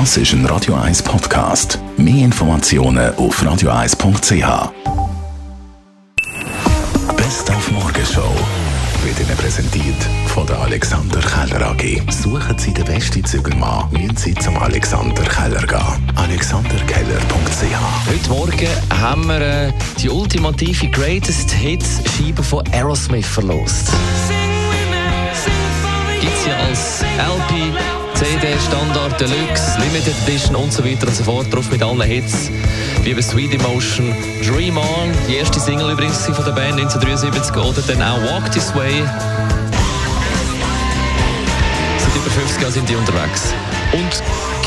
Das ist ein Radio 1 Podcast. Mehr Informationen auf radio1.ch. Best auf Morgenshow wird Ihnen präsentiert von der Alexander Keller AG. Suchen Sie den besten Zügelmann, müssen Sie zum Alexander Keller gehen. AlexanderKeller.ch Heute Morgen haben wir äh, die ultimative Greatest Hits Scheibe von Aerosmith verlost. Gibt es ja als LP, CD, Standard, Deluxe, Limited Edition und so weiter und so fort. Drauf mit allen Hits wie bei Sweet Emotion, Dream On, die erste Single übrigens von der Band 1973 oder dann auch Walk This Way. Seit über 50 Jahren sind die unterwegs. Und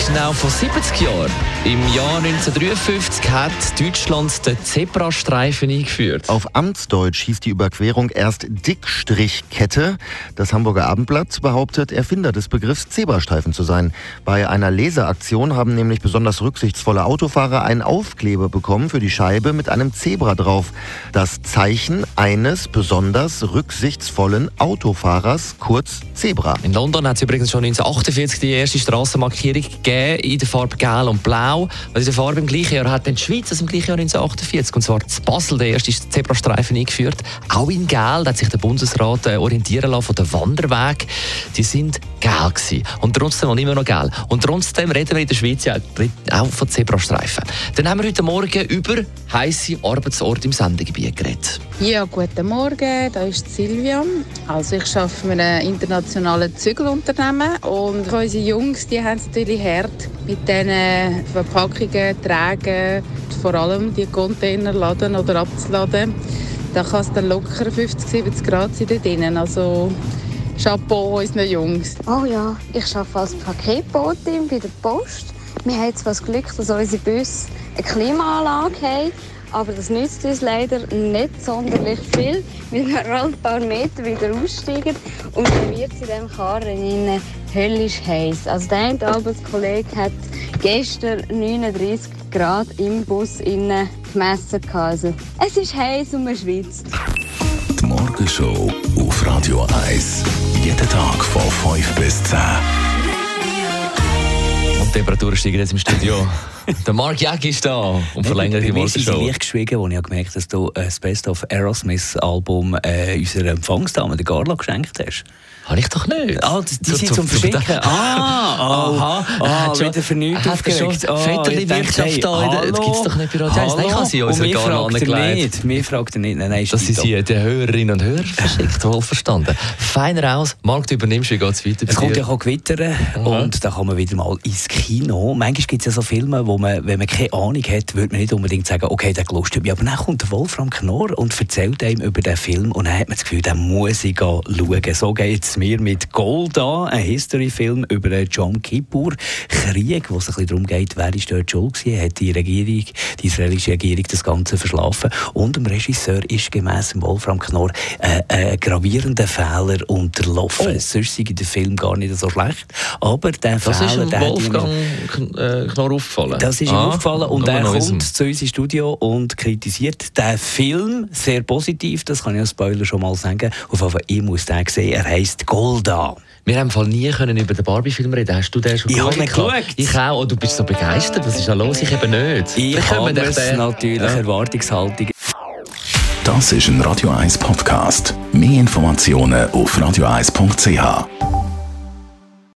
genau vor 70 Jahren, im Jahr 1953, hat Deutschland den Zebrastreifen eingeführt. Auf Amtsdeutsch hieß die Überquerung erst Dickstrichkette. Das Hamburger Abendblatt behauptet, Erfinder des Begriffs Zebrastreifen zu sein. Bei einer Leseaktion haben nämlich besonders rücksichtsvolle Autofahrer einen Aufkleber bekommen für die Scheibe mit einem Zebra drauf. Das Zeichen eines besonders rücksichtsvollen Autofahrers, kurz Zebra. In London hat es übrigens schon 1948 die erste Straßenmarkierung gegeben in der Farbe Gelb und Blau. Weil diese Farbe im gleichen Jahr hat dann die Schweiz also im gleichen Jahr 1948 und zwar zu Basel der erste Zebrastreifen eingeführt. Auch in Gelb hat sich der Bundesrat äh, orientieren lassen von den Wanderweg. Die sind gewesen. und trotzdem und immer noch gelb. Und trotzdem reden wir in der Schweiz ja auch von Zebrastreifen. Dann haben wir heute Morgen über heiße Arbeitsorte im Sendegebiet geredet. Ja, guten Morgen, da ist Silvia. Also ich arbeite für ein internationales Zügelunternehmen und unsere Jungs, die haben es natürlich hart mit diesen Verpackungen, Tragen, vor allem die Container laden oder abzuladen. Da kann es dann locker 50, 70 Grad sein dort drinnen. Also Chapeau unseren Jungs. Oh ja, ich arbeite als Paketbotin bei der Post. Wir haben zwar das Glück, dass unsere Busse eine Klimaanlage haben, aber das nützt uns leider nicht sonderlich viel, weil wir alle ein paar Meter wieder aussteigen und dann wird es in diesem Karren höllisch heiß. Also der eine Arbeitskollege hat gestern 39 Grad im Bus innen gemessen. Also, es ist heiß und man schwitzt. Die Morgenshow auf Radio 1. Jeden Tag von 5 bis 10. Und die Temperaturen steigen jetzt im Studio. Der Mark Jäg ist da und verlängert die Morgenshow. Ich leicht geschwiegen, als ich gemerkt habe, dass du das Best of Aerosmith Album äh, unserer Empfangsdame, der Carla, geschenkt hast. Habe ich doch nicht. Ah, die, die sind zum Verschicken. Ah, aha. Ah, schon- wieder er schon aufgeregt. Ah, Väterliche ich denke, Wirtschaft da der- hallo, das gibt's doch nicht bei Radio 1. Nein, ich habe sie uns fragt er angelegt. Mir fragt er nicht. Nein, nein, Dass sie stimmt sie den Hörerinnen und Hörern verschickt, wohl verstanden. Feiner aus. Marc, du übernimmst, wie geht es weiter Es kommt ja auch Gewitter und da kann man wieder mal ins Kino. Manchmal gibt es ja so Filme, wo man, wenn man keine Ahnung hat, würde man nicht unbedingt sagen, okay, der gelustet mich. Aber dann kommt der Wolfram Knorr und erzählt einem über den Film und dann hat man das Gefühl, den muss ich schauen. So geht es mir mit Golda, ein History-Film über John Kippur Krieg, wo es ein bisschen darum geht, wer ist dort schuld gewesen, hat die Regierung, die israelische Regierung das Ganze verschlafen und dem Regisseur ist gemäss Wolfram Knorr äh, ein gravierender Fehler unterlaufen. Oh. Sonst sei der Film gar nicht so schlecht, aber der Das Fehler, ist Wolfgang ihm- Kn- äh, Knorr aufgefallen. Das ist ihm Ah, aufgefallen und er kommt zu uns ins Studio und kritisiert den Film sehr positiv, das kann ich als Spoiler schon mal sagen. Auf jeden Fall, ich muss den sehen, er heisst Golda. Wir haben Fall nie können über den Barbie-Film reden. Hast du den schon Ich habe ihn gehabt? geschaut. Ich auch. Und du bist so begeistert. Was ist da los? Ich eben nicht. Ich habe es den- natürlich, Ja. Erwartungshaltung. Das ist ein Radio 1 Podcast. Mehr Informationen auf radio1.ch.